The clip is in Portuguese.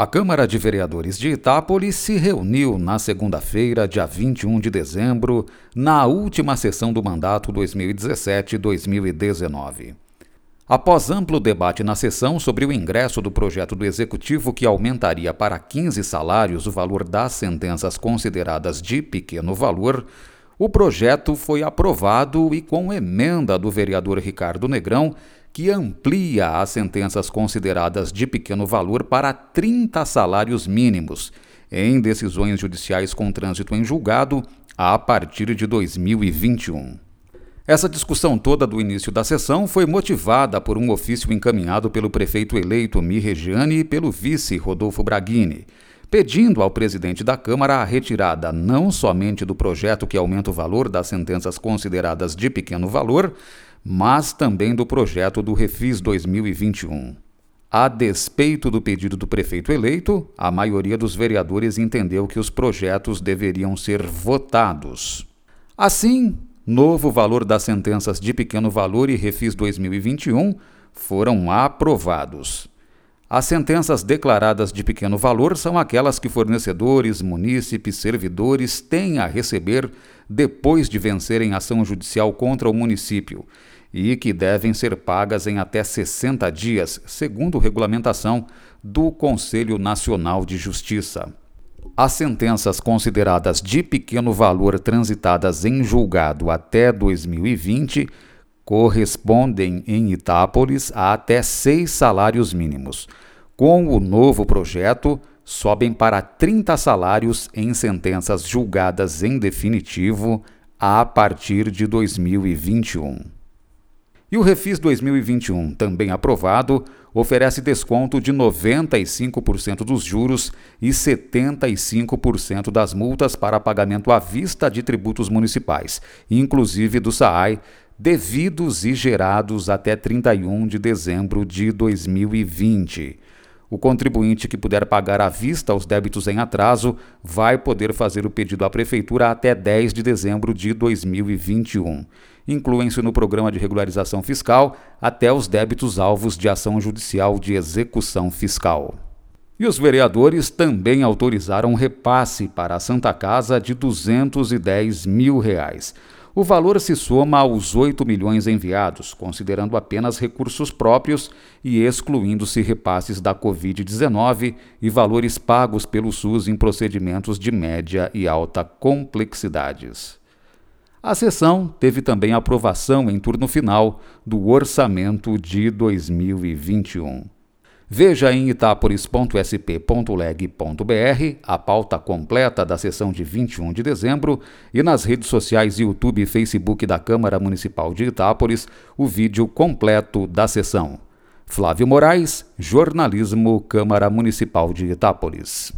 A Câmara de Vereadores de Itápolis se reuniu na segunda-feira, dia 21 de dezembro, na última sessão do mandato 2017-2019. Após amplo debate na sessão sobre o ingresso do projeto do Executivo que aumentaria para 15 salários o valor das sentenças consideradas de pequeno valor, o projeto foi aprovado e, com emenda do vereador Ricardo Negrão, que amplia as sentenças consideradas de pequeno valor para 30 salários mínimos em decisões judiciais com trânsito em julgado a partir de 2021. Essa discussão toda do início da sessão foi motivada por um ofício encaminhado pelo prefeito eleito Mi Regiane e pelo vice Rodolfo Braghini pedindo ao presidente da Câmara a retirada não somente do projeto que aumenta o valor das sentenças consideradas de pequeno valor, mas também do projeto do Refis 2021. A despeito do pedido do prefeito eleito, a maioria dos vereadores entendeu que os projetos deveriam ser votados. Assim, novo valor das sentenças de pequeno valor e Refis 2021 foram aprovados. As sentenças declaradas de pequeno valor são aquelas que fornecedores, munícipes, servidores têm a receber depois de vencerem ação judicial contra o município e que devem ser pagas em até 60 dias, segundo regulamentação do Conselho Nacional de Justiça. As sentenças consideradas de pequeno valor transitadas em julgado até 2020 correspondem em Itápolis a até seis salários mínimos. Com o novo projeto, sobem para 30 salários em sentenças julgadas em definitivo a partir de 2021. E o Refis 2021, também aprovado, oferece desconto de 95% dos juros e 75% das multas para pagamento à vista de tributos municipais, inclusive do SAAI, devidos e gerados até 31 de dezembro de 2020. O contribuinte que puder pagar à vista os débitos em atraso vai poder fazer o pedido à Prefeitura até 10 de dezembro de 2021. Incluem-se no programa de regularização fiscal até os débitos alvos de ação judicial de execução fiscal. E os vereadores também autorizaram repasse para a Santa Casa de 210 mil reais. O valor se soma aos 8 milhões enviados, considerando apenas recursos próprios e excluindo-se repasses da Covid-19 e valores pagos pelo SUS em procedimentos de média e alta complexidades. A sessão teve também aprovação em turno final do orçamento de 2021. Veja em itaporis.sp.leg.br a pauta completa da sessão de 21 de dezembro e nas redes sociais YouTube e Facebook da Câmara Municipal de Itápolis o vídeo completo da sessão. Flávio Moraes, Jornalismo, Câmara Municipal de Itápolis.